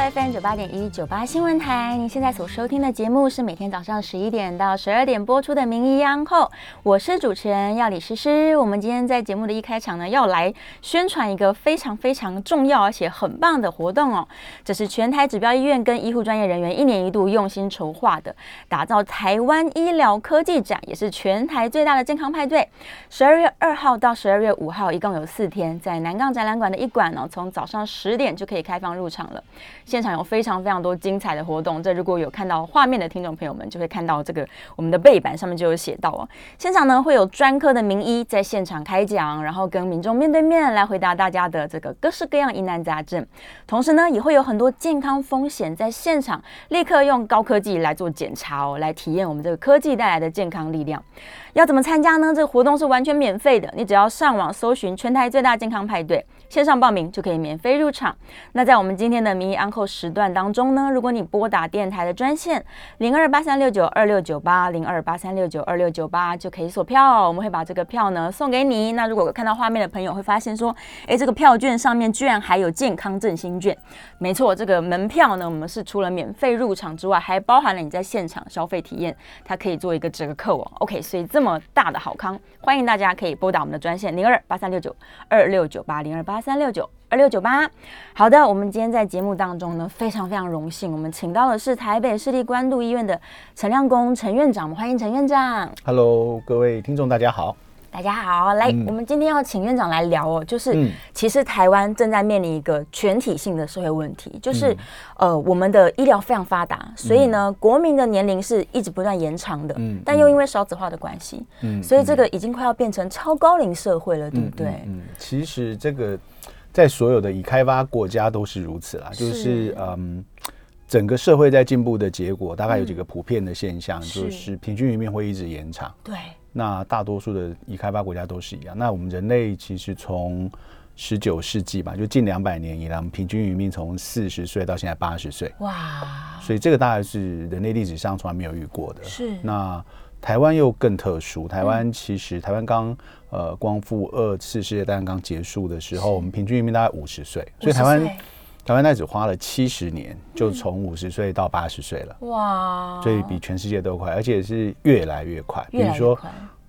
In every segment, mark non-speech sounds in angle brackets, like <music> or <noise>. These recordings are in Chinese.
FM 九八点一九八新闻台，您现在所收听的节目是每天早上十一点到十二点播出的《名医央后》，我是主持人药李诗诗。我们今天在节目的一开场呢，要来宣传一个非常非常重要而且很棒的活动哦。这是全台指标医院跟医护专业人员一年一度用心筹划的，打造台湾医疗科技展，也是全台最大的健康派对。十二月二号到十二月五号，一共有四天，在南港展览馆的一馆呢，从早上十点就可以开放入场了。现场有非常非常多精彩的活动，这如果有看到画面的听众朋友们，就会看到这个我们的背板上面就有写到哦。现场呢会有专科的名医在现场开讲，然后跟民众面对面来回答大家的这个各式各样疑难杂症。同时呢，也会有很多健康风险在现场立刻用高科技来做检查哦，来体验我们这个科技带来的健康力量。要怎么参加呢？这个活动是完全免费的，你只要上网搜寻全台最大健康派对，线上报名就可以免费入场。那在我们今天的名医安扣时段当中呢，如果你拨打电台的专线零二八三六九二六九八零二八三六九二六九八就可以锁票，我们会把这个票呢送给你。那如果看到画面的朋友会发现说，哎，这个票券上面居然还有健康振兴券。没错，这个门票呢，我们是除了免费入场之外，还包含了你在现场消费体验，它可以做一个折扣哦。OK，所以这么大的好康，欢迎大家可以拨打我们的专线零二八三六九二六九八零二八三六九二六九八。好的，我们今天在节目当中呢，非常非常荣幸，我们请到的是台北市立关渡医院的陈亮公陈院长，欢迎陈院长。Hello，各位听众，大家好。大家好，来，我们今天要请院长来聊哦，就是其实台湾正在面临一个全体性的社会问题，就是呃，我们的医疗非常发达，所以呢，国民的年龄是一直不断延长的，嗯，但又因为少子化的关系，嗯，所以这个已经快要变成超高龄社会了，对不对？嗯，其实这个在所有的已开发国家都是如此啦，就是嗯，整个社会在进步的结果，大概有几个普遍的现象，就是平均余命会一直延长，对。那大多数的已开发国家都是一样。那我们人类其实从十九世纪吧，就近两百年以来，我们平均余命从四十岁到现在八十岁。哇！所以这个大概是人类历史上从来没有遇过的。是。那台湾又更特殊。台湾其实台湾刚呃光复二次世界大战刚结束的时候，我们平均余命大概五十岁。所以台湾。台湾那只花了七十年，就从五十岁到八十岁了。哇！所以比全世界都快，而且是越来越快。比如说，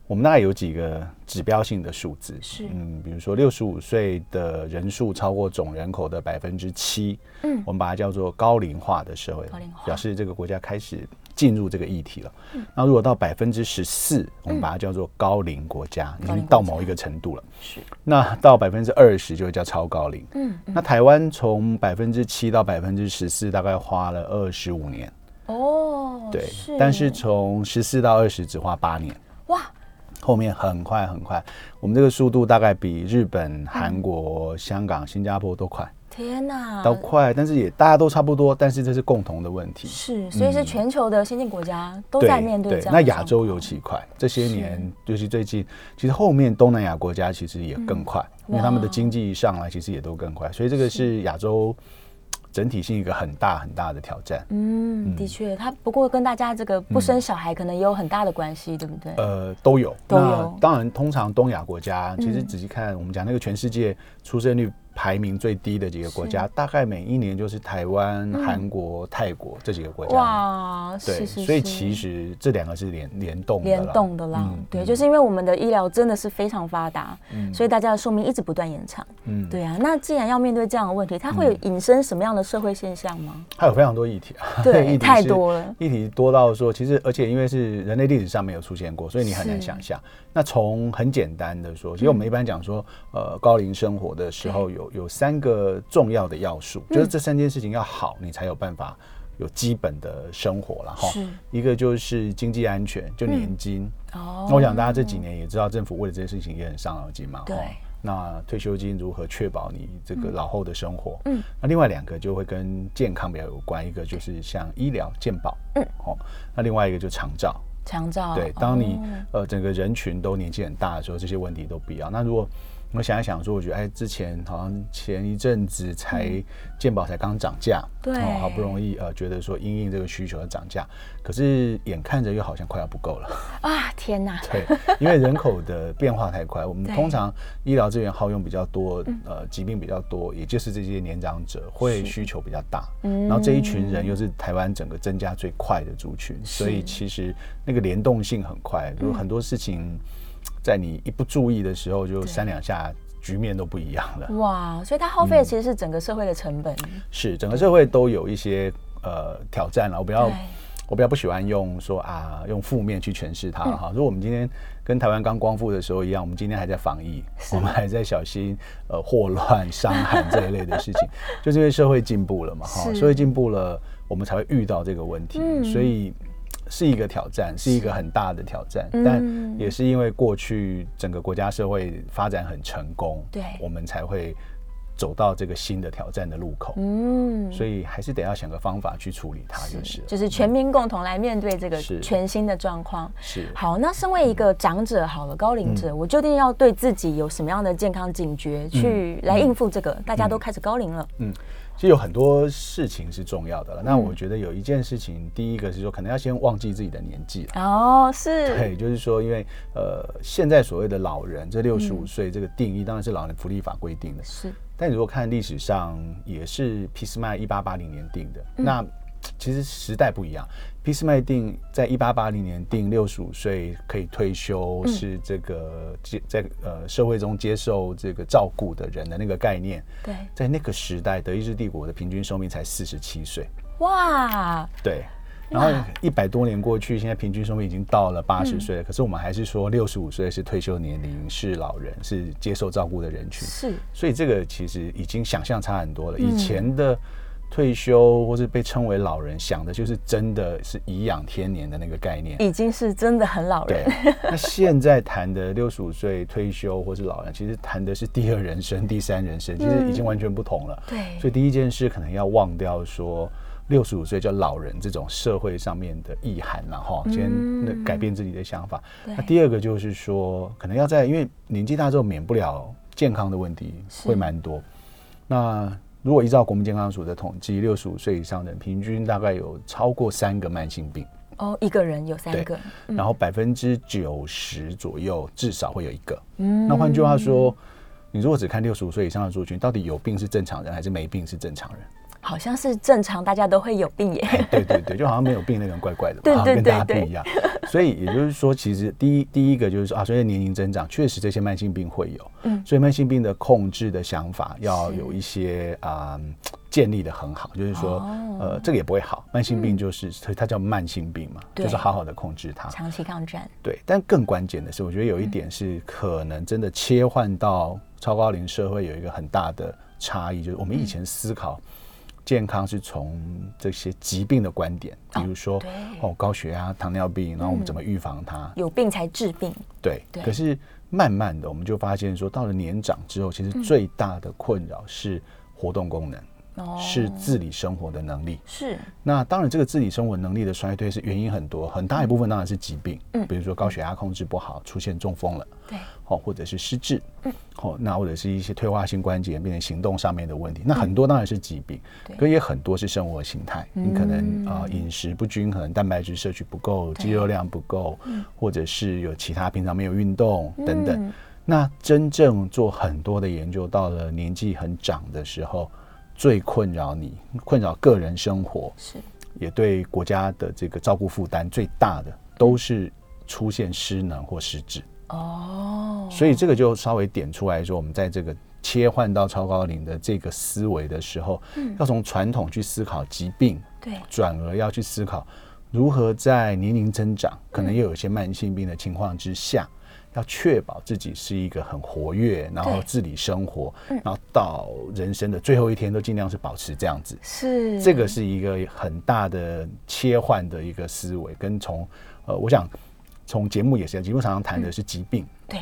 我们大概有几个指标性的数字，是嗯，比如说六十五岁的人数超过总人口的百分之七，嗯，我们把它叫做高龄化的社会，表示这个国家开始。进入这个议题了，那如果到百分之十四，我们把它叫做高龄国家，已经到某一个程度了。是，那到百分之二十就会叫超高龄。嗯，那台湾从百分之七到百分之十四，大概花了二十五年。哦，对，但是从十四到二十只花八年。哇，后面很快很快，我们这个速度大概比日本、韩国、香港、新加坡都快。天呐，都快，但是也大家都差不多，但是这是共同的问题。是，所以是全球的先进国家都在面对这样。那亚洲尤其快，这些年就是最近，其实后面东南亚国家其实也更快，因为他们的经济上来其实也都更快，所以这个是亚洲。整体性一个很大很大的挑战。嗯，的确，它不过跟大家这个不生小孩可能也有很大的关系，对不对？呃，都有，都有。当然，通常东亚国家，其实仔细看，我们讲那个全世界出生率。排名最低的几个国家，大概每一年就是台湾、韩国、泰国这几个国家。哇，对，所以其实这两个是联联动联动的啦。对，就是因为我们的医疗真的是非常发达，所以大家的寿命一直不断延长。嗯，对啊。那既然要面对这样的问题，它会引申什么样的社会现象吗？它有非常多议题啊，对，<laughs> 太多了。议题多到说，其实而且因为是人类历史上没有出现过，所以你很难想象。那从很简单的说，其实我们一般讲说，呃，高龄生活的时候有有三个重要的要素，就是这三件事情要好，你才有办法有基本的生活了哈。一个就是经济安全，就年金。哦。那我想大家这几年也知道，政府为了这件事情也很伤脑筋嘛。对。那退休金如何确保你这个老后的生活？嗯。那另外两个就会跟健康比较有关，一个就是像医疗健保。嗯。哦。那另外一个就长照。长照对，当你呃整个人群都年纪很大的时候，这些问题都必要。那如果我想一想说，我觉得哎，之前好像前一阵子才健保才刚涨价，对，好不容易呃觉得说因应这个需求而涨价，可是眼看着又好像快要不够了。<laughs> 啊！天哪！<laughs> 对，因为人口的变化太快，我们通常医疗资源耗用比较多，呃，疾病比较多，也就是这些年长者会需求比较大，嗯。然后这一群人又是台湾整个增加最快的族群，所以其实那个联动性很快，有很多事情。在你一不注意的时候，就三两下局面都不一样了。哇，所以它耗费的其实是整个社会的成本。是整个社会都有一些呃挑战了。我比较我比较不喜欢用说啊用负面去诠释它哈。如果我们今天跟台湾刚光复的时候一样，我们今天还在防疫，我们还在小心呃霍乱、伤寒这一类的事情，<laughs> 就是因为社会进步了嘛哈。社会进步了，我们才会遇到这个问题，所以。是一个挑战，是。一个很大的挑战，但也是因为过去整个国家社会发展很成功，对，我们才会走到这个新的挑战的路口。嗯，所以还是得要想个方法去处理它，就是就是全民共同来面对这个全新的状况。是好，那身为一个长者，好了，高龄者，我究竟要对自己有什么样的健康警觉，去来应付这个？大家都开始高龄了，嗯。其实有很多事情是重要的了。那我觉得有一件事情，第一个是说，可能要先忘记自己的年纪哦，是。对，就是说，因为呃，现在所谓的老人，这六十五岁这个定义，当然是老人福利法规定的。是。但如果看历史上，也是俾斯麦一八八零年定的。那其实时代不一样。俾斯麦定在一八八零年定六十五岁可以退休，是这个接在呃社会中接受这个照顾的人的那个概念。对，在那个时代，德意志帝国的平均寿命才四十七岁。哇！对，然后一百多年过去，现在平均寿命已经到了八十岁了，可是我们还是说六十五岁是退休年龄，是老人，是接受照顾的人群。是，所以这个其实已经想象差很多了。以前的。退休或是被称为老人，想的就是真的是颐养天年的那个概念，已经是真的很老人。那现在谈的六十五岁退休或是老人，其实谈的是第二人生、第三人生，其实已经完全不同了。对，所以第一件事可能要忘掉说六十五岁叫老人这种社会上面的意涵了哈，先那改变自己的想法。那第二个就是说，可能要在因为年纪大之后，免不了健康的问题会蛮多。那如果依照国民健康署的统计，六十五岁以上的人平均大概有超过三个慢性病。哦，一个人有三个，然后百分之九十左右至少会有一个。嗯，那换句话说，你如果只看六十五岁以上的族群，到底有病是正常人还是没病是正常人？好像是正常，大家都会有病耶。对对对，就好像没有病那个人怪怪的，<laughs> 对对跟大家不一样。所以也就是说，其实第一第一个就是说啊，随着年龄增长，确实这些慢性病会有。嗯，所以慢性病的控制的想法要有一些啊建立的很好，就是说呃这个也不会好，慢性病就是它叫慢性病嘛，就是好好的控制它，长期抗战。对，但更关键的是，我觉得有一点是可能真的切换到超高龄社会有一个很大的差异，就是我们以前思考。健康是从这些疾病的观点，比如说哦高血压、糖尿病，然后我们怎么预防它？有病才治病。对，可是慢慢的我们就发现说，到了年长之后，其实最大的困扰是活动功能。是自理生活的能力。是。那当然，这个自理生活能力的衰退是原因很多，很大一部分当然是疾病，嗯，比如说高血压控制不好，出现中风了，对，好，或者是失智，嗯，好，那或者是一些退化性关节变成行动上面的问题，那很多当然是疾病，对，可也很多是生活形态，你可能啊饮食不均衡，蛋白质摄取不够，肌肉量不够，或者是有其他平常没有运动等等，那真正做很多的研究，到了年纪很长的时候。最困扰你、困扰个人生活，是也对国家的这个照顾负担最大的，都是出现失能或失智。哦，所以这个就稍微点出来说，我们在这个切换到超高龄的这个思维的时候，嗯，要从传统去思考疾病，对，转而要去思考如何在年龄增长，可能又有些慢性病的情况之下。要确保自己是一个很活跃，然后自理生活，然后到人生的最后一天都尽量是保持这样子。是这个是一个很大的切换的一个思维，跟从呃，我想从节目也是，节目常常谈的是疾病。对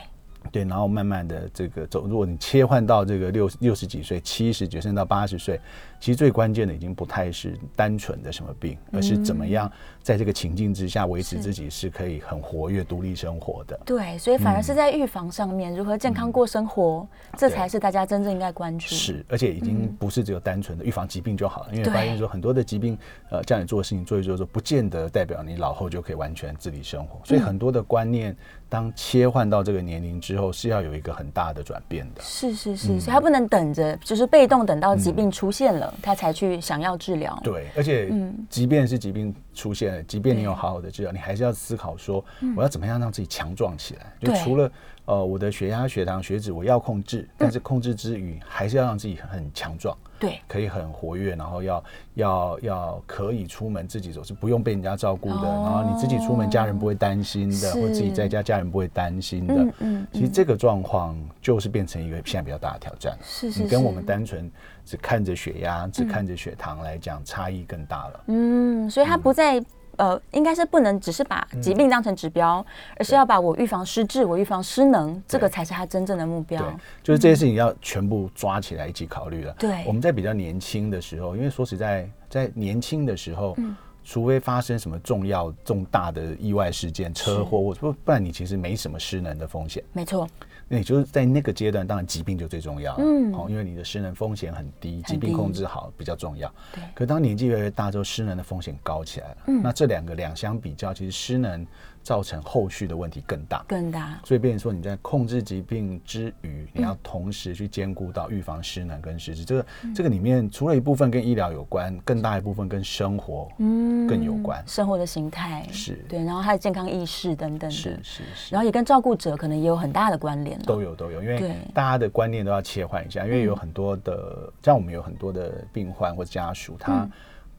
对，然后慢慢的这个走，如果你切换到这个六六十几岁、七十几甚至到八十岁，其实最关键的已经不太是单纯的什么病，而是怎么样在这个情境之下维持自己是可以很活跃、独立生活的。对，所以反而是在预防上面，如何健康过生活，这才是大家真正应该关注。是，而且已经不是只有单纯的预防疾病就好了，因为发现说很多的疾病，呃，叫你做的事情做一做，做不见得代表你老后就可以完全自理生活，所以很多的观念。当切换到这个年龄之后，是要有一个很大的转变的。是是是，所以他不能等着，就是被动等到疾病出现了，他才去想要治疗。对，而且，即便是疾病出现了，即便你有好好的治疗，你还是要思考说，我要怎么样让自己强壮起来。就除了呃，我的血压、血糖、血脂我要控制，但是控制之余，还是要让自己很强壮。对，可以很活跃，然后要要要可以出门自己走，是不用被人家照顾的。然后你自己出门，家人不会担心的，或自己在家，家人不会担心的。嗯嗯。其实这个状况就是变成一个现在比较大的挑战。是是。你跟我们单纯只看着血压、只看着血糖来讲，差异更大了。嗯，所以它不在。呃，应该是不能只是把疾病当成指标，而是要把我预防失智、我预防失能，这个才是他真正的目标。对，就是这些事情要全部抓起来一起考虑了。对，我们在比较年轻的时候，因为说实在，在年轻的时候，除非发生什么重要重大的意外事件、车祸，或不不然你其实没什么失能的风险。没错。那也就是在那个阶段，当然疾病就最重要了，嗯，好，因为你的失能风险很低，疾病控制好比较重要。对。可当年纪越来越大之后，失能的风险高起来了。嗯。那这两个两相比较，其实失能。造成后续的问题更大，更大。所以，变成说你在控制疾病之余，你要同时去兼顾到预防失能跟失智。这个这个里面，除了一部分跟医疗有关，更大一部分跟生活嗯更有关。生活的形态是对，然后还有健康意识等等的，是是是。然后也跟照顾者可能也有很大的关联。都有都有，因为大家的观念都要切换一下，因为有很多的，像我们有很多的病患或家属，他。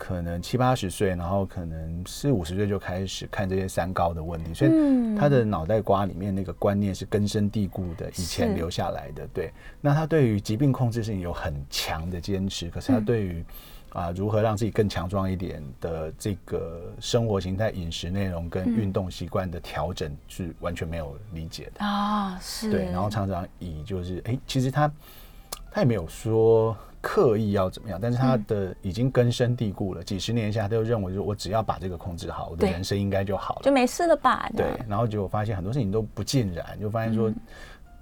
可能七八十岁，然后可能四五十岁就开始看这些三高的问题，所以他的脑袋瓜里面那个观念是根深蒂固的，以前留下来的。对，那他对于疾病控制性有很强的坚持，可是他对于啊如何让自己更强壮一点的这个生活形态、饮食内容跟运动习惯的调整是完全没有理解的啊。是，对，然后常常以就是哎，其实他他也没有说。刻意要怎么样？但是他的已经根深蒂固了，几十年下，他就认为说，我只要把这个控制好，我的人生应该就好了，就没事了吧？对。然后结果发现很多事情都不尽然，就发现说，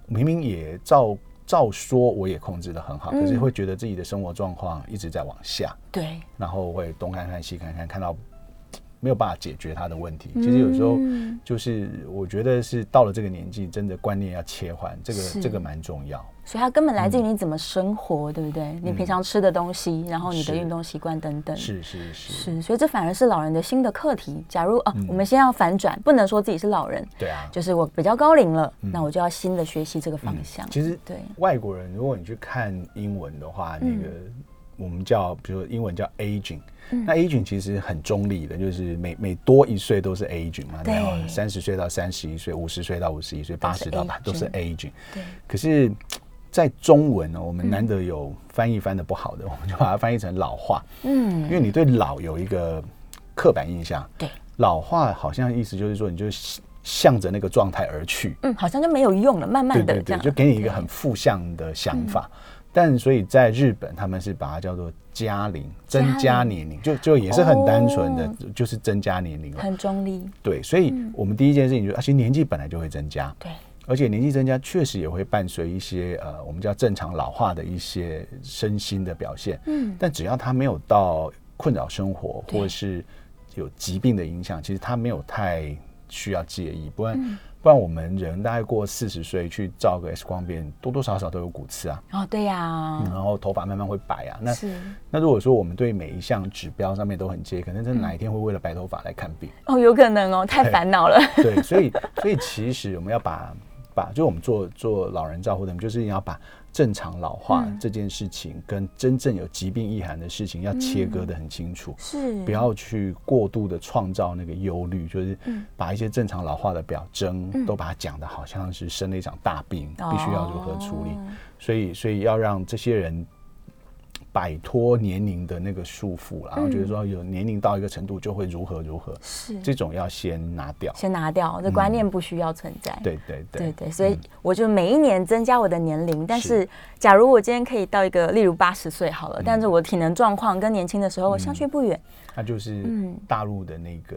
明明也照照说，我也控制的很好，可是会觉得自己的生活状况一直在往下。对。然后会东看看西看看，看到没有办法解决他的问题。其实有时候就是我觉得是到了这个年纪，真的观念要切换，这个这个蛮重要。所以它根本来自于你怎么生活，对不对？你平常吃的东西，然后你的运动习惯等等。是是是。是，所以这反而是老人的新的课题。假如啊，我们先要反转，不能说自己是老人。对啊。就是我比较高龄了，那我就要新的学习这个方向。其实对外国人，如果你去看英文的话，那个我们叫，比如说英文叫 aging，那 aging 其实很中立的，就是每每多一岁都是 aging 嘛。对。三十岁到三十一岁，五十岁到五十一岁，八十到八都是 aging。对。可是。在中文呢，我们难得有翻译翻的不好的，<laughs> 我们就把它翻译成老化。嗯，因为你对老有一个刻板印象。对，老化好像意思就是说，你就向着那个状态而去。嗯，好像就没有用了，慢慢的这样，就给你一个很负向的想法。但所以在日本，他们是把它叫做加龄，增加年龄，就就也是很单纯的，就是增加年龄了。很中立。对，所以我们第一件事情就是，而且年纪本来就会增加。对。而且年纪增加，确实也会伴随一些呃，我们叫正常老化的一些身心的表现。嗯，但只要他没有到困扰生活，或者是有疾病的影响，其实他没有太需要介意。不然，不然我们人大概过四十岁去照个 X 光片，多多少少都有骨刺啊。哦，对呀。然后头发慢慢会白啊。那那如果说我们对每一项指标上面都很接，可能真的哪一天会为了白头发来看病。哦，有可能哦，太烦恼了。对，所以所以其实我们要把。把就我们做做老人照护的，就是要把正常老化这件事情跟真正有疾病意涵的事情要切割的很清楚，是。不要去过度的创造那个忧虑，就是把一些正常老化的表征都把它讲的好像是生了一场大病，必须要如何处理，所以所以要让这些人摆脱年龄的那个束缚，然后觉得说有年龄到一个程度就会如何如何，是。这种要先拿掉，先拿掉，这观念不需要存在。对对对。对，所以我就每一年增加我的年龄，但是。假如我今天可以到一个，例如八十岁好了，但是我体能状况跟年轻的时候相去不远，那就是大陆的那个。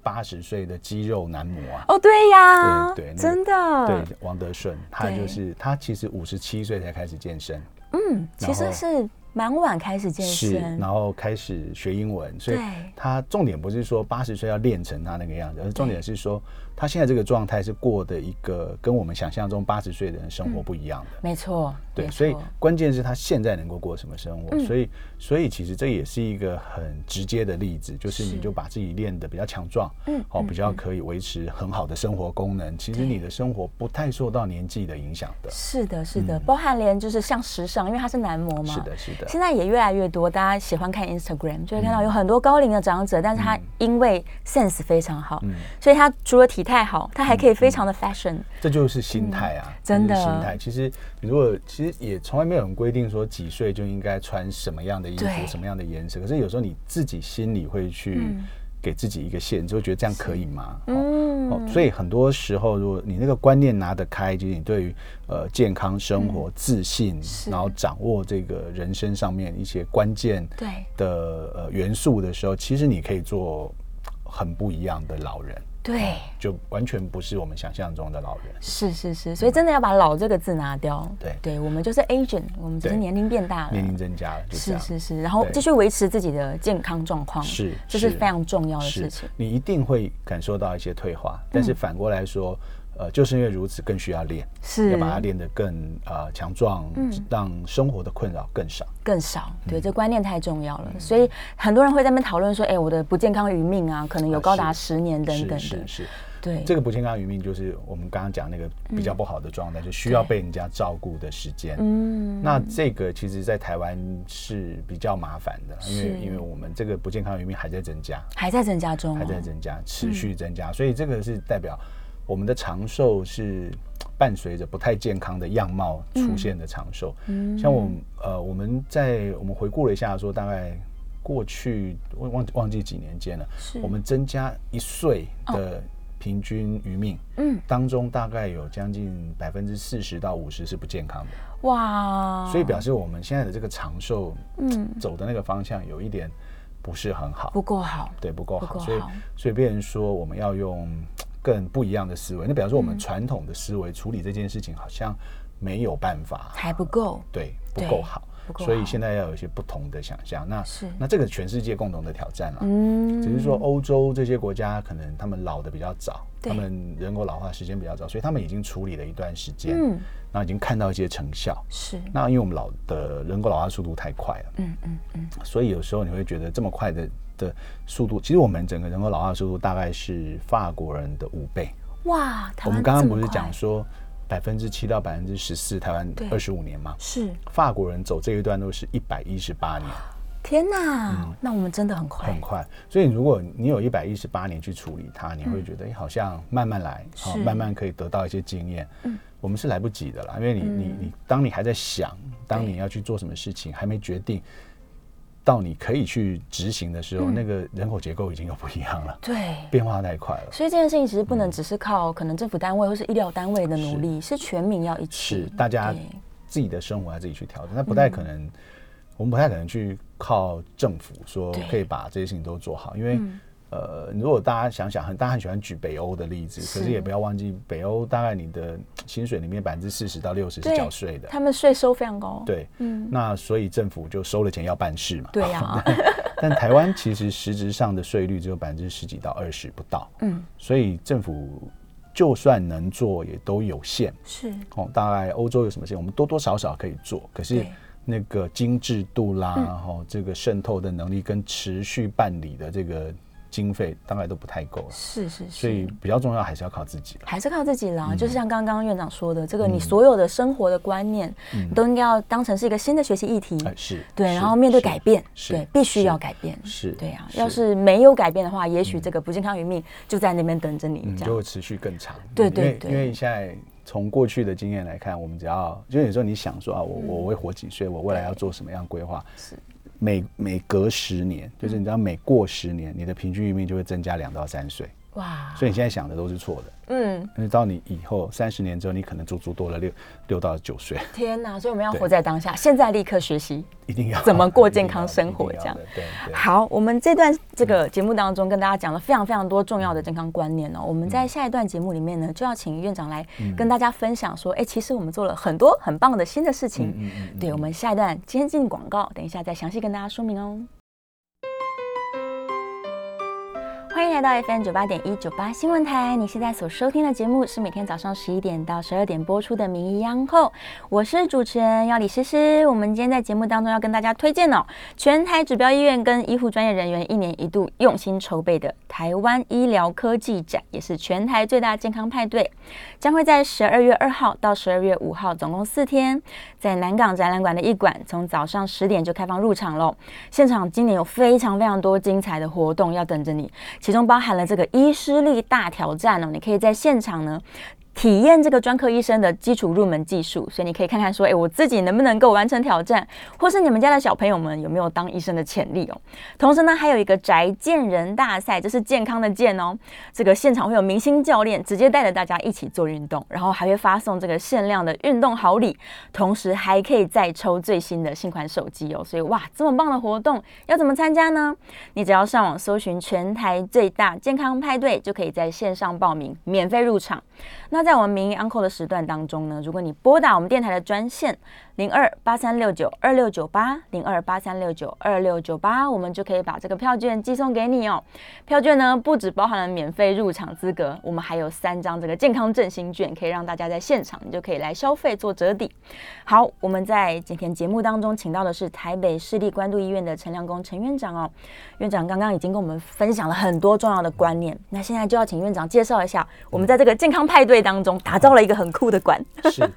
八十岁的肌肉男模啊！哦，对呀，对对，真的，对王德顺，他就是他，其实五十七岁才开始健身，嗯，其实是。蛮晚开始健身，然后开始学英文，所以他重点不是说八十岁要练成他那个样子，而重点是说他现在这个状态是过的一个跟我们想象中八十岁的人生活不一样的。没错，对，所以关键是他现在能够过什么生活，所以所以其实这也是一个很直接的例子，就是你就把自己练得比较强壮，嗯，好，比较可以维持很好的生活功能，其实你的生活不太受到年纪的影响的。是的，是的，包含连就是像时尚，因为他是男模嘛，是的，是的。现在也越来越多，大家喜欢看 Instagram，就会看到有很多高龄的长者，但是他因为 sense 非常好，所以他除了体态好，他还可以非常的 fashion。这就是心态啊，真的心态。其实你如果其实也从来没有人规定说几岁就应该穿什么样的衣服，什么样的颜色。可是有时候你自己心里会去。给自己一个线，就觉得这样可以吗？嗯，所以很多时候，如果你那个观念拿得开，就是你对于呃健康生活、自信，然后掌握这个人生上面一些关键对的呃元素的时候，其实你可以做很不一样的老人。对，就完全不是我们想象中的老人。是是是，所以真的要把“老”这个字拿掉。对，对我们就是 agent，我们只是年龄变大了，年龄增加了，是是是，然后继续维持自己的健康状况，是，这是非常重要的事情。你一定会感受到一些退化，但是反过来说。呃，就是因为如此，更需要练，是要把它练得更呃强壮，让生活的困扰更少，更少。对，这观念太重要了。所以很多人会在那边讨论说，哎，我的不健康余命啊，可能有高达十年等等的。是是，对。这个不健康余命就是我们刚刚讲那个比较不好的状态，就需要被人家照顾的时间。嗯。那这个其实，在台湾是比较麻烦的，因为因为我们这个不健康余命还在增加，还在增加中，还在增加，持续增加，所以这个是代表。我们的长寿是伴随着不太健康的样貌出现的长寿，嗯。像我呃，我们在我们回顾了一下，说大概过去忘忘忘记几年间了，我们增加一岁的平均余命，嗯，当中大概有将近百分之四十到五十是不健康的，哇，所以表示我们现在的这个长寿，嗯，走的那个方向有一点不是很好，不够好，对，不够好，所以所以别人说我们要用。更不一样的思维，那比方说我们传统的思维处理这件事情好像没有办法，还不够，对，不够好，所以现在要有一些不同的想象。那是。那这个全世界共同的挑战了，嗯，只是说欧洲这些国家可能他们老的比较早，他们人口老化时间比较早，所以他们已经处理了一段时间，嗯，那已经看到一些成效，是。那因为我们老的人口老化速度太快了，嗯嗯嗯，所以有时候你会觉得这么快的。的速度，其实我们整个人口老化速度大概是法国人的五倍。哇！我们刚刚不是讲说百分之七到百分之十四，台湾二十五年吗？是。法国人走这一段路是一百一十八年。天哪！那我们真的很快，很快。所以如果你有一百一十八年去处理它，你会觉得好像慢慢来，好，慢慢可以得到一些经验。嗯。我们是来不及的啦，因为你你你，当你还在想，当你要去做什么事情，还没决定。到你可以去执行的时候，那个人口结构已经又不一样了，对，变化太快了。所以这件事情其实不能只是靠可能政府单位或是医疗单位的努力，是全民要一起，是大家自己的生活要自己去调整。那不太可能，我们不太可能去靠政府说可以把这些事情都做好，因为。呃，如果大家想想，很大家很喜欢举北欧的例子，可是也不要忘记，北欧大概你的薪水里面百分之四十到六十是缴税的，他们税收非常高。对，嗯，那所以政府就收了钱要办事嘛。对呀。<laughs> 但台湾其实实质上的税率只有百分之十几到二十不到，嗯，所以政府就算能做也都有限。是哦，大概欧洲有什么事情，我们多多少少可以做，可是那个精致度啦，然后这个渗透的能力跟持续办理的这个。经费大概都不太够了，是是，所以比较重要还是要靠自己，还是靠自己啦。就是像刚刚院长说的，这个你所有的生活的观念，都应该要当成是一个新的学习议题，是对，然后面对改变，对，必须要改变，是对啊。要是没有改变的话，也许这个不健康余命就在那边等着你，就会持续更长。对对对，因为现在从过去的经验来看，我们只要就有时候你想说啊，我我会活几岁，我未来要做什么样规划？是每每隔十年，就是你知道每过十年，你的平均余命就会增加两到三岁。哇！所以你现在想的都是错的。嗯，因为到你以后三十年之后，你可能足足多了六六到九岁。天哪！所以我们要活在当下，现在立刻学习，一定要怎么过健康生活，这样。对。好，我们这段这个节目当中跟大家讲了非常非常多重要的健康观念哦。我们在下一段节目里面呢，就要请院长来跟大家分享说，哎，其实我们做了很多很棒的新的事情。嗯嗯。对，我们下一段先进广告，等一下再详细跟大家说明哦。欢迎来到 FM 九八点一九八新闻台。你现在所收听的节目是每天早上十一点到十二点播出的《名医央后》，我是主持人要李诗诗。我们今天在节目当中要跟大家推荐哦，全台指标医院跟医护专业人员一年一度用心筹备的台湾医疗科技展，也是全台最大健康派对，将会在十二月二号到十二月五号，总共四天，在南港展览馆的一馆，从早上十点就开放入场喽。现场今年有非常非常多精彩的活动要等着你。其中包含了这个医师力大挑战哦，你可以在现场呢。体验这个专科医生的基础入门技术，所以你可以看看说，哎，我自己能不能够完成挑战，或是你们家的小朋友们有没有当医生的潜力哦。同时呢，还有一个宅健人大赛，这是健康的健哦。这个现场会有明星教练直接带着大家一起做运动，然后还会发送这个限量的运动好礼，同时还可以再抽最新的新款手机哦。所以哇，这么棒的活动要怎么参加呢？你只要上网搜寻全台最大健康派对，就可以在线上报名，免费入场。那在我们民意 uncle 的时段当中呢，如果你拨打我们电台的专线零二八三六九二六九八零二八三六九二六九八，我们就可以把这个票券寄送给你哦。票券呢不只包含了免费入场资格，我们还有三张这个健康振兴券，可以让大家在现场你就可以来消费做折抵。好，我们在今天节目当中请到的是台北市立关渡医院的陈良工陈院长哦。院长刚刚已经跟我们分享了很多重要的观念，那现在就要请院长介绍一下我们在这个健康派对当中打造了一个很酷的馆。是，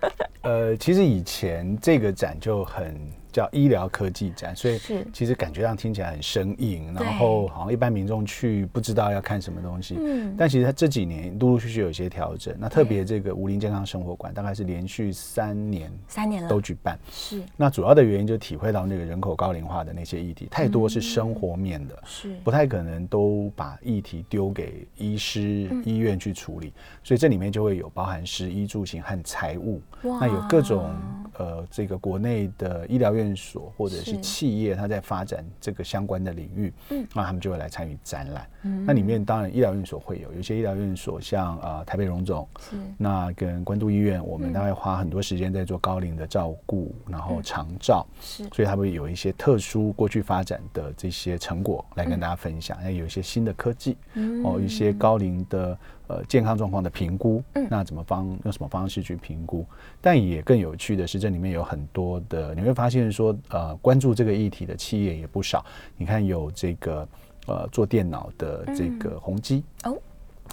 呃，其实以前这个展就很。叫医疗科技展，所以其实感觉上听起来很生硬，然后好像一般民众去不知道要看什么东西。嗯，但其实它这几年陆陆续续有一些调整。那特别这个无林健康生活馆，大概是连续三年三年了都举办。是，那主要的原因就体会到那个人口高龄化的那些议题太多是生活面的，是不太可能都把议题丢给医师医院去处理，所以这里面就会有包含食衣住行和财务，那有各种呃这个国内的医疗院。院所或者是企业，它在发展这个相关的领域，嗯，那他们就会来参与展览。嗯，那里面当然医疗院所会有，有些医疗院所像啊台北荣总，是。那跟关渡医院，我们大概花很多时间在做高龄的照顾，然后长照，是，所以他会有一些特殊过去发展的这些成果来跟大家分享，还有一些新的科技，哦，一些高龄的。呃，健康状况的评估，嗯，那怎么方用什么方式去评估？但也更有趣的是，这里面有很多的，你会发现说，呃，关注这个议题的企业也不少。你看，有这个呃做电脑的这个宏基哦，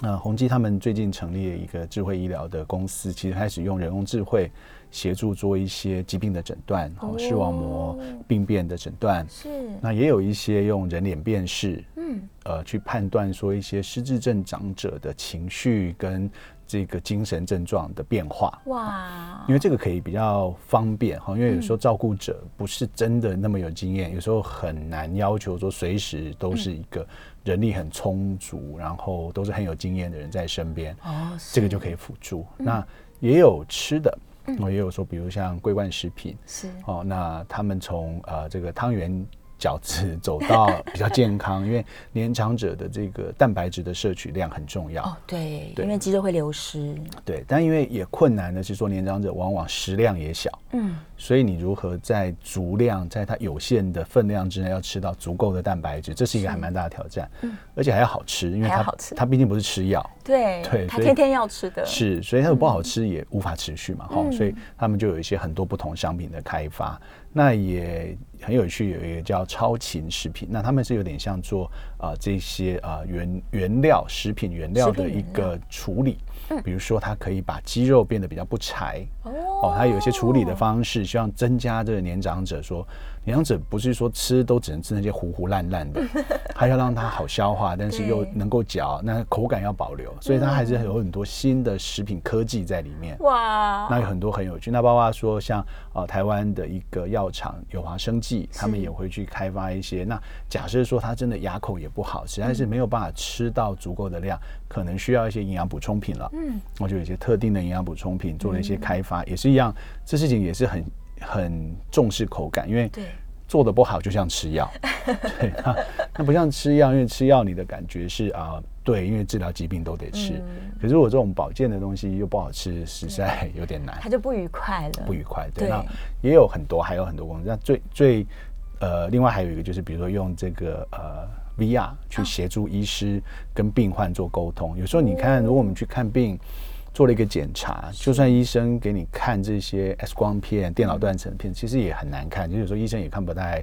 那宏基他们最近成立了一个智慧医疗的公司，其实开始用人工智慧。协助做一些疾病的诊断，哦，视网膜病变的诊断是。那也有一些用人脸辨识，嗯，呃，去判断说一些失智症长者的情绪跟这个精神症状的变化。哇，因为这个可以比较方便哈，因为有时候照顾者不是真的那么有经验，有时候很难要求说随时都是一个人力很充足，然后都是很有经验的人在身边。哦，这个就可以辅助。那也有吃的。我也有说，比如像桂冠食品，是哦，那他们从呃这个汤圆。饺子走到比较健康，<laughs> 因为年长者的这个蛋白质的摄取量很重要。哦，对，因为肌肉会流失。对，但因为也困难的是说，年长者往往食量也小。嗯，所以你如何在足量，在它有限的分量之内，要吃到足够的蛋白质，这是一个还蛮大的挑战。嗯，而且还要好吃，因为它好吃，它毕竟不是吃药。对，对，他天天要吃的。是，所以它不好吃也无法持续嘛。哈，所以他们就有一些很多不同商品的开发。那也很有趣，有一个叫超勤食品，那他们是有点像做啊这些啊原原料食品原料的一个处理，嗯，比如说它可以把鸡肉变得比较不柴，哦，它有一些处理的方式，希望增加这个年长者说，年长者不是说吃都只能吃那些糊糊烂烂的，<laughs> 还要让它好消化，但是又能够嚼，那口感要保留，所以它还是有很多新的食品科技在里面。哇，那有很多很有趣。那包括说像啊，台湾的一个药厂友华生技，他们也会去开发一些。那假设说他真的牙口也不好，实在是没有办法吃到足够的量，可能需要一些营养补充品了。嗯，我就有一些特定的营养补充品做了一些开发，也是一样。这事情也是很很重视口感，因为做的不好就像吃药。<laughs> 对，那那不像吃药，因为吃药你的感觉是啊，对，因为治疗疾病都得吃。可是我这种保健的东西又不好吃，实在有点难。它就不愉快了。不愉快，对。那也有很多，还有很多工作。那最最呃，另外还有一个就是，比如说用这个呃 VR 去协助医师跟病患做沟通。有时候你看，如果我们去看病。做了一个检查，就算医生给你看这些 X 光片、电脑断层片，其实也很难看。就有时候医生也看不太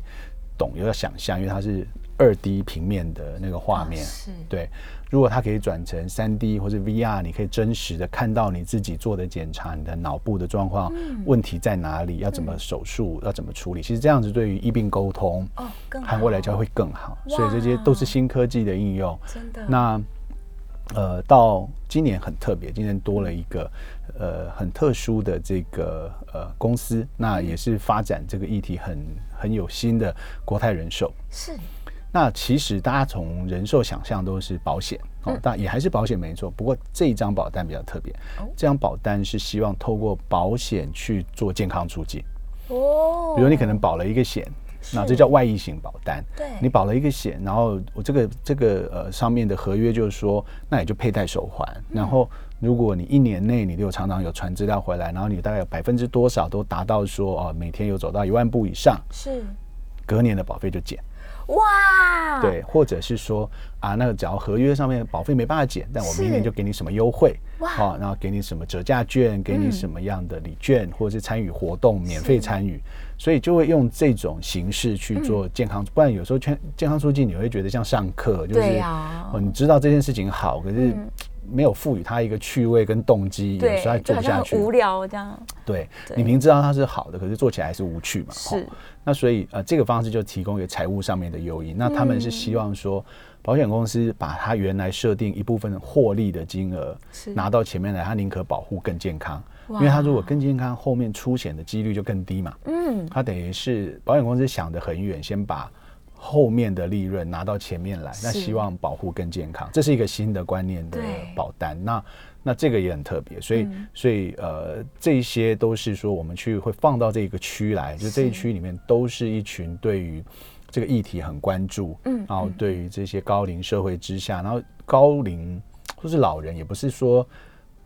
懂，有要想象，因为它是二 D 平面的那个画面。是。对，如果它可以转成三 D 或者 VR，你可以真实的看到你自己做的检查，你的脑部的状况问题在哪里，要怎么手术，要怎么处理。其实这样子对于医病沟通哦，和未来教会更好。所以这些都是新科技的应用。真的。那。呃，到今年很特别，今年多了一个呃很特殊的这个呃公司，那也是发展这个议题很很有心的国泰人寿。是。那其实大家从人寿想象都是保险哦，但也还是保险没错。不过这一张保单比较特别，这张保单是希望透过保险去做健康促进。哦。比如你可能保了一个险。那这叫外溢型保单，对，你保了一个险，然后我这个这个呃上面的合约就是说，那也就佩戴手环，然后如果你一年内你有常常有传资料回来，然后你大概有百分之多少都达到说哦每天有走到一万步以上，是，隔年的保费就减。哇，对，或者是说啊，那个只要合约上面保费没办法减，但我明年就给你什么优惠，哇，然后给你什么折价券，给你什么样的礼券，或者是参与活动免费参与，所以就会用这种形式去做健康，不然有时候健健康促进你会觉得像上课，就是哦，你知道这件事情好，可是。没有赋予他一个趣味跟动机，有时候做不下去，无聊这样。对你明知道它是好的，可是做起来还是无趣嘛。是。那所以呃，这个方式就提供一个财务上面的诱因。那他们是希望说，保险公司把它原来设定一部分获利的金额拿到前面来，它宁可保护更健康，因为他如果更健康，后面出险的几率就更低嘛。嗯。他等于是保险公司想的很远，先把。后面的利润拿到前面来，那希望保护更健康，这是一个新的观念的保单。那那这个也很特别，所以所以呃，这些都是说我们去会放到这个区来，就这一区里面都是一群对于这个议题很关注，嗯，然后对于这些高龄社会之下，然后高龄或是老人，也不是说。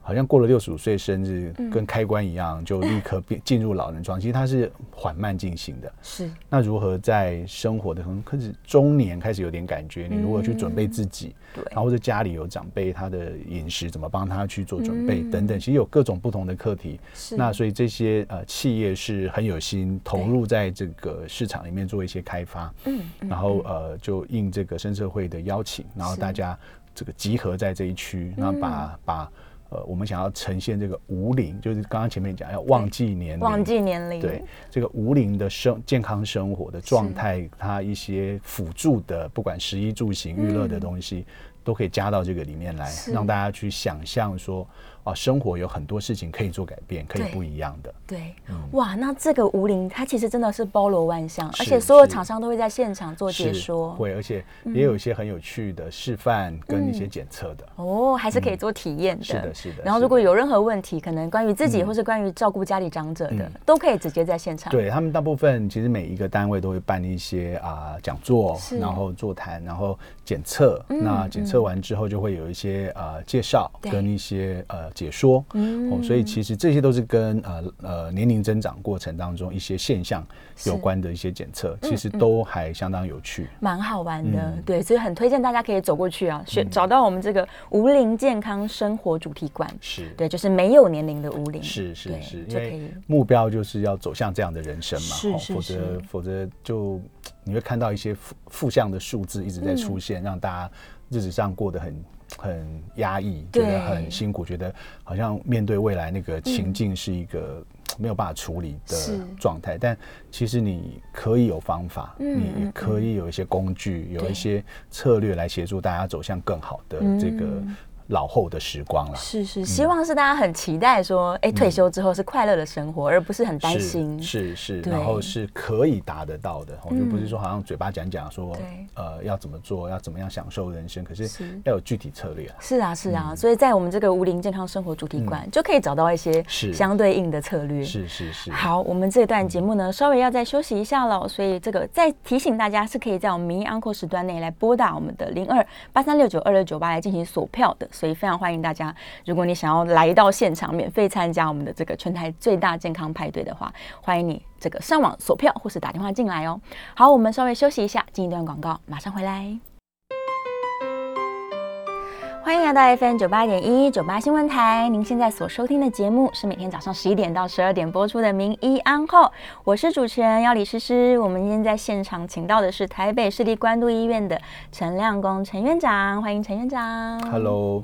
好像过了六十五岁生日，跟开关一样，就立刻变进入老人状。其实它是缓慢进行的。是。那如何在生活的可能开始中年开始有点感觉？你如何去准备自己？对。然后或者家里有长辈，他的饮食怎么帮他去做准备等等，其实有各种不同的课题。是。那所以这些呃企业是很有心投入在这个市场里面做一些开发。嗯。然后呃就应这个深社会的邀请，然后大家这个集合在这一区，然后把把。呃，我们想要呈现这个无龄，就是刚刚前面讲要忘记年龄，忘记年龄，对这个无龄的生健康生活的状态，它一些辅助的，不管食衣住行娱乐的东西，都可以加到这个里面来，让大家去想象说。啊，生活有很多事情可以做改变，可以不一样的。对，哇，那这个吴林它其实真的是包罗万象，而且所有厂商都会在现场做解说，会，而且也有一些很有趣的示范跟一些检测的。哦，还是可以做体验的。是的，是的。然后如果有任何问题，可能关于自己或是关于照顾家里长者的，都可以直接在现场。对他们大部分其实每一个单位都会办一些啊讲座，然后座谈，然后检测。那检测完之后就会有一些呃介绍跟一些呃。解说，哦，所以其实这些都是跟呃呃年龄增长过程当中一些现象有关的一些检测，其实都还相当有趣，蛮好玩的。对，所以很推荐大家可以走过去啊，选找到我们这个无龄健康生活主题馆。是。对，就是没有年龄的无龄。是是是，因为目标就是要走向这样的人生嘛，否则否则就你会看到一些负负向的数字一直在出现，让大家日子上过得很。很压抑，觉得很辛苦，觉得好像面对未来那个情境是一个没有办法处理的状态。但其实你可以有方法，你可以有一些工具，有一些策略来协助大家走向更好的这个老后的时光了。是是，希望是大家很期待说，哎，退休之后是快乐的生活，而不是很担心。是是，然后是可以达得到的，就不是说好像嘴巴讲讲说，呃，要怎么做，要怎么样享受人生，可是要有具体策略。是啊是啊，所以在我们这个无龄健康生活主题馆，就可以找到一些相对应的策略。是是是。好，我们这段节目呢，稍微要再休息一下了，所以这个再提醒大家，是可以在我们民意 Uncle 时段内来拨打我们的零二八三六九二六九八来进行锁票的，所以非常欢迎大家，如果你想要来到现场免费参加我们的这个全台最大健康派对的话，欢迎你这个上网索票或是打电话进来哦。好，我们稍微休息一下，进一段广告，马上回来。欢迎来到 FM 九八点一九八新闻台。您现在所收听的节目是每天早上十一点到十二点播出的《名医安后》，我是主持人要李诗诗。我们今天在现场请到的是台北市立关渡医院的陈亮公陈院长，欢迎陈院长。Hello。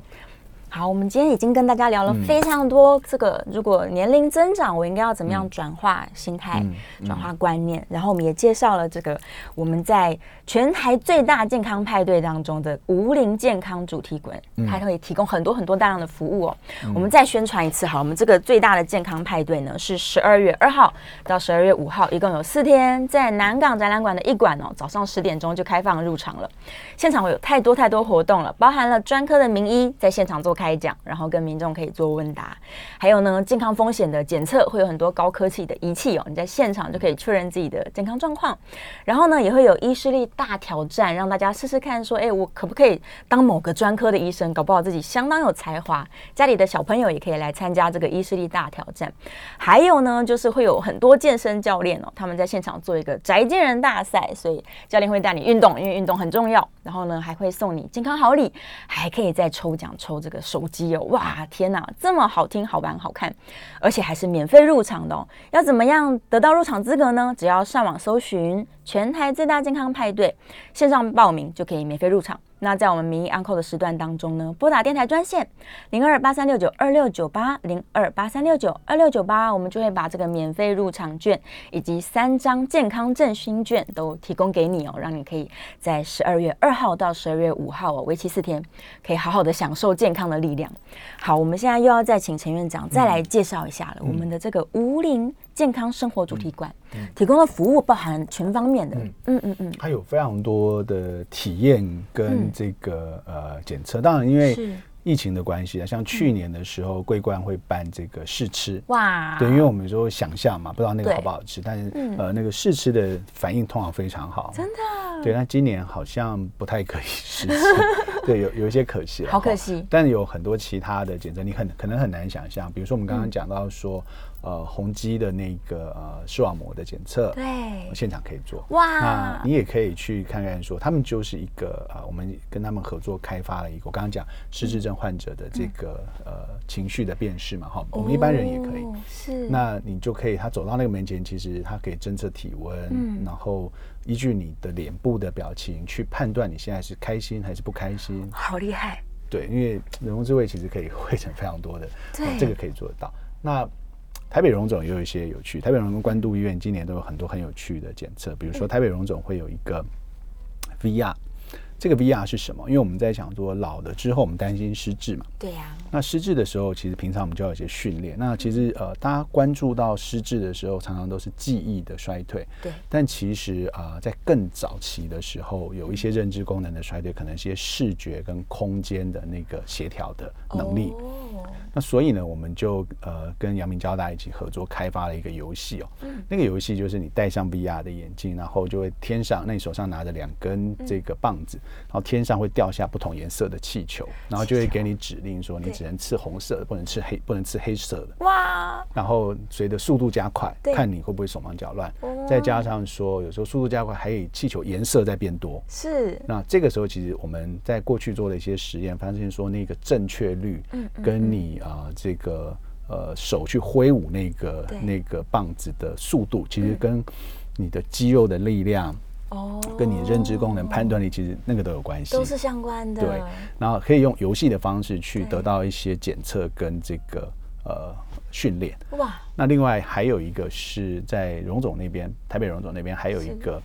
好，我们今天已经跟大家聊了非常多。这个如果年龄增长，我应该要怎么样转化心态、转化观念？然后我们也介绍了这个我们在全台最大健康派对当中的无龄健康主题馆，它会提供很多很多大量的服务哦。我们再宣传一次，好，我们这个最大的健康派对呢是十二月二号到十二月五号，一共有四天，在南港展览馆的一馆哦，早上十点钟就开放入场了。现场会有太多太多活动了，包含了专科的名医在现场做开。开讲，然后跟民众可以做问答，还有呢，健康风险的检测会有很多高科技的仪器哦，你在现场就可以确认自己的健康状况。然后呢，也会有医师力大挑战，让大家试试看，说，哎，我可不可以当某个专科的医生？搞不好自己相当有才华，家里的小朋友也可以来参加这个医师力大挑战。还有呢，就是会有很多健身教练哦，他们在现场做一个宅健人大赛，所以教练会带你运动，因为运动很重要。然后呢，还会送你健康好礼，还可以再抽奖抽这个。手机哦，哇，天哪，这么好听、好玩、好看，而且还是免费入场的哦。要怎么样得到入场资格呢？只要上网搜寻“全台最大健康派对”，线上报名就可以免费入场。那在我们民意安扣的时段当中呢，拨打电台专线零二八三六九二六九八零二八三六九二六九八，我们就会把这个免费入场券以及三张健康振兴券都提供给你哦，让你可以在十二月二号到十二月五号哦，为期四天，可以好好的享受健康的力量。好，我们现在又要再请陈院长再来介绍一下了，我们的这个无龄。健康生活主题馆提供的服务包含全方面的，嗯。嗯嗯，它有非常多的体验跟这个呃检测。当然，因为疫情的关系啊，像去年的时候，桂冠会办这个试吃，哇，对，因为我们说想象嘛，不知道那个好不好吃，但是呃，那个试吃的反应通常非常好，真的。对，那今年好像不太可以试吃，<laughs> 对，有有一些可惜了，好可惜。但有很多其他的检测，你很可能很难想象，比如说我们刚刚讲到说。呃，宏基的那个呃视网膜的检测，对，现场可以做哇。那你也可以去看看，说他们就是一个呃，我们跟他们合作开发了一个，我刚刚讲失智症患者的这个呃情绪的辨识嘛，哈，我们一般人也可以。是，那你就可以，他走到那个门前，其实他可以侦测体温，然后依据你的脸部的表情去判断你现在是开心还是不开心。好厉害！对，因为人工智慧其实可以 <laughs> 汇成非常多的，对，这个可以做得到。那台北荣总也有一些有趣，台北荣总关渡医院今年都有很多很有趣的检测，比如说台北荣总会有一个 VR。这个 VR 是什么？因为我们在想说老了之后，我们担心失智嘛。对呀。那失智的时候，其实平常我们就要有一些训练。那其实呃，大家关注到失智的时候，常常都是记忆的衰退。对。但其实啊，在更早期的时候，有一些认知功能的衰退，可能一些视觉跟空间的那个协调的能力。哦。那所以呢，我们就呃跟阳明交大一起合作开发了一个游戏哦。嗯。那个游戏就是你戴上 VR 的眼镜，然后就会天上，那你手上拿着两根这个棒子。然后天上会掉下不同颜色的气球，然后就会给你指令说你只能吃红色的，不能吃黑，不能吃黑色的。哇！然后随着速度加快，看你会不会手忙脚乱。再加上说有时候速度加快，还有气球颜色在变多。是。那这个时候其实我们在过去做了一些实验，发现说那个正确率，嗯，跟你啊这个呃手去挥舞那个那个棒子的速度，其实跟你的肌肉的力量。哦，跟你的认知功能、判断力，其实那个都有关系，都是相关的。对，然后可以用游戏的方式去得到一些检测跟这个呃训练。哇，那另外还有一个是在荣总那边，台北荣总那边还有一个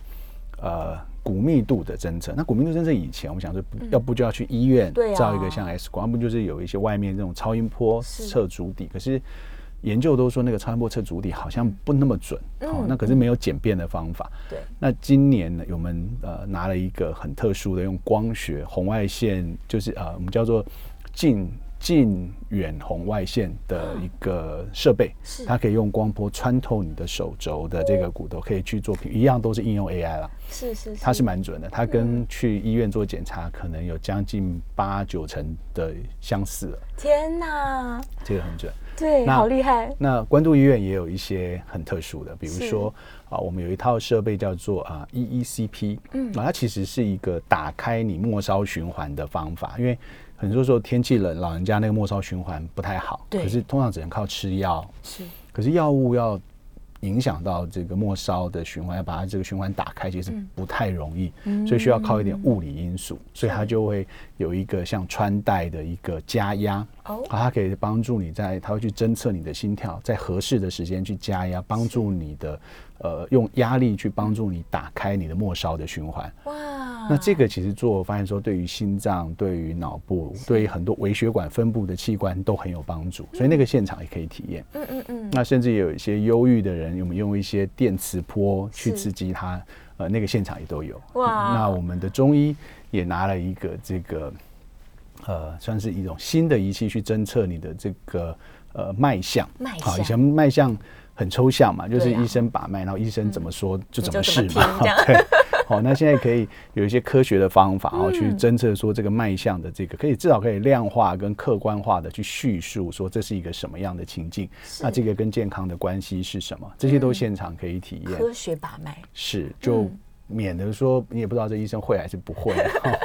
呃骨密度的侦测。那骨密度侦测以前，我们想说，要不就要去医院照一个像 X 光，要不就是有一些外面这种超音波测足底。可是研究都说那个超音波测足底好像不那么准，哦，那可是没有简便的方法。对。那今年呢，我们呃拿了一个很特殊的，用光学红外线，就是呃我们叫做近近远红外线的一个设备，它可以用光波穿透你的手肘的这个骨头，可以去做一样都是应用 AI 了。是是，它是蛮准的，它跟去医院做检查可能有将近八九成的相似。天哪，这个很准。对，好厉害。那关渡医院也有一些很特殊的，比如说啊，我们有一套设备叫做啊 EECP，嗯，那，它其实是一个打开你末梢循环的方法，因为很多时候天气冷，老人家那个末梢循环不太好，对，可是通常只能靠吃药，是，可是药物要。影响到这个末梢的循环，要把它这个循环打开，其实不太容易，所以需要靠一点物理因素，所以它就会有一个像穿戴的一个加压，哦，它可以帮助你在，它会去侦测你的心跳，在合适的时间去加压，帮助你的。呃，用压力去帮助你打开你的末梢的循环。哇！那这个其实做发现说，对于心脏、对于脑部、对于很多微血管分布的器官都很有帮助。所以那个现场也可以体验。嗯嗯嗯。那甚至有一些忧郁的人，我们用一些电磁波去刺激他，呃，那个现场也都有。哇！那我们的中医也拿了一个这个，呃，算是一种新的仪器去侦测你的这个呃脉象。脉象。好，以前脉象。很抽象嘛，就是医生把脉，然后医生怎么说就怎么试嘛。<laughs> 对，好，那现在可以有一些科学的方法然哦，去侦测说这个脉象的这个，可以至少可以量化跟客观化的去叙述说这是一个什么样的情境，那这个跟健康的关系是什么？这些都现场可以体验。科学把脉是就。免得说你也不知道这医生会还是不会，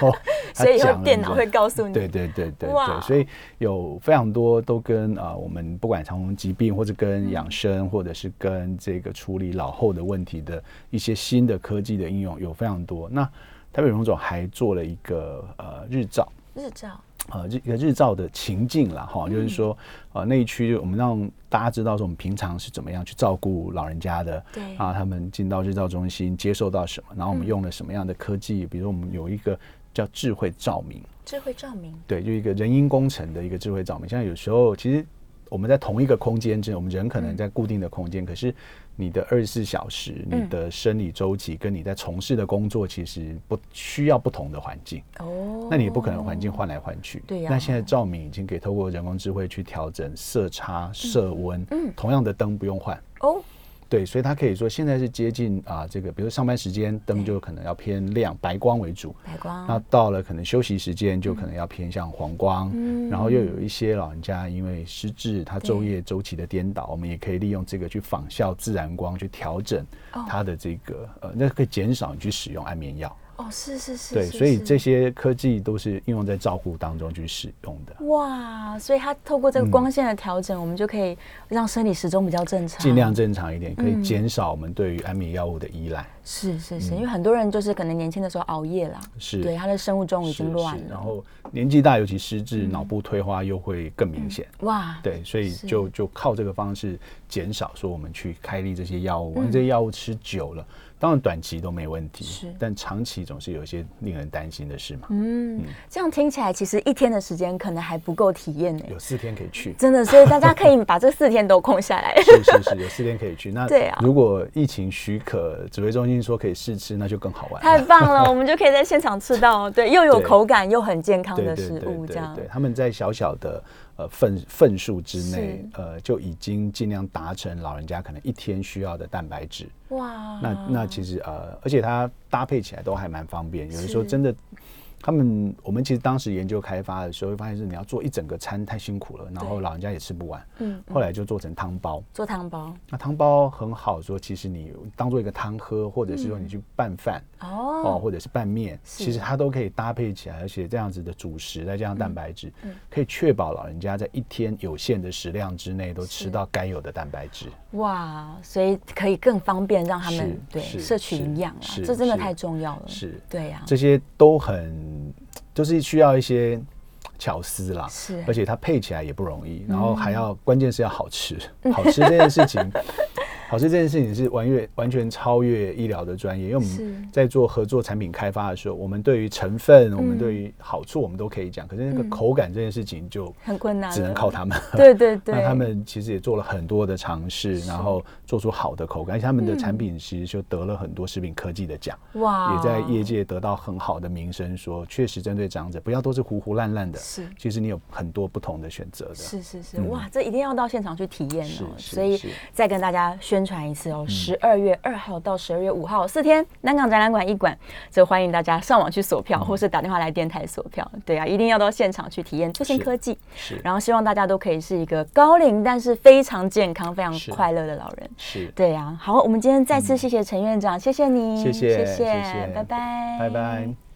<laughs> 所以以后电脑会告诉你。对对对对对，所以有非常多都跟啊，我们不管从疾病或者跟养生，或者是跟这个处理老后的问题的一些新的科技的应用有非常多。那台北荣总还做了一个呃日照，日照。呃，日一个日照的情境了哈，就是说，呃，那一区我们让大家知道说，我们平常是怎么样去照顾老人家的，对啊，他们进到日照中心接受到什么，然后我们用了什么样的科技，比如说我们有一个叫智慧照明，智慧照明，对，就一个人因工程的一个智慧照明，像有时候其实我们在同一个空间之内，我们人可能在固定的空间，可是。你的二十四小时，你的生理周期跟你在从事的工作，其实不需要不同的环境。哦，那你也不可能环境换来换去。对呀。那现在照明已经可以透过人工智慧去调整色差、色温。嗯。同样的灯不用换。哦。对，所以它可以说现在是接近啊，这个比如上班时间灯就可能要偏亮，白光为主。白光。那到了可能休息时间就可能要偏向黄光。嗯。然后又有一些老人家因为失智，他昼夜周期的颠倒，我们也可以利用这个去仿效自然光去调整他的这个呃，那可以减少你去使用安眠药。哦，是是是，对，所以这些科技都是应用在照护当中去使用的。哇，所以它透过这个光线的调整，我们就可以让生理时钟比较正常，尽量正常一点，可以减少我们对于安眠药物的依赖。是是是，因为很多人就是可能年轻的时候熬夜啦，是。对他的生物钟已经乱了，然后年纪大，尤其失智、脑部退化又会更明显。哇，对，所以就就靠这个方式减少说我们去开立这些药物，这些药物吃久了。当然，短期都没问题，是，但长期总是有一些令人担心的事嘛。嗯，这样听起来，其实一天的时间可能还不够体验呢。有四天可以去，真的，所以大家可以把这四天都空下来。<laughs> 是是是，有四天可以去。那 <laughs> 对啊，如果疫情许可，指挥中心说可以试吃，那就更好玩。太棒了，<laughs> 我们就可以在现场吃到，对，又有口感又很健康的食物，这样。对，他们在小小的。呃，份份数之内，呃，就已经尽量达成老人家可能一天需要的蛋白质。哇，那那其实呃，而且它搭配起来都还蛮方便。有的时候真的。他们我们其实当时研究开发的时候，会发现是你要做一整个餐太辛苦了，然后老人家也吃不完。嗯，后来就做成汤包。做汤包，那汤包很好说，其实你当做一个汤喝，或者是说你去拌饭哦，或者是拌面，其实它都可以搭配起来，而且这样子的主食再加上蛋白质，可以确保老人家在一天有限的食量之内都吃到该有的蛋白质。哇，所以可以更方便让他们对摄取营养啊，这真的太重要了。是，对呀，这些都很。就是需要一些巧思啦，是，而且它配起来也不容易，然后还要关键是要好吃，<laughs> 好吃这件事情，好吃这件事情是完越完全超越医疗的专业，因为我们在做合作产品开发的时候，我们对于成分，我们对于好处，我们都可以讲，可是那个口感这件事情就很困难，只能靠他们。对对对，<laughs> 那他们其实也做了很多的尝试，然后做出好的口感，而且他们的产品其实就得了很多食品科技的奖，哇，也在业界得到很好的名声，说确实针对长者，不要都是糊糊烂烂的，是，其实你有很多不同的选择的，是是是，哇，这一定要到现场去体验哦，所以再跟大家宣传一次哦，十二月二号到十二月五号四天，南港展览馆一馆，就欢迎大家上网去索票，或是打电话来电台索票，对啊，一定要到现场去体验最新科技，是，然后希望大家都可以是一个高龄但是非常健康、非常快乐的老人，是对呀。好，我们今天再次谢谢陈院长，谢谢你，谢谢，谢谢，拜拜，拜拜。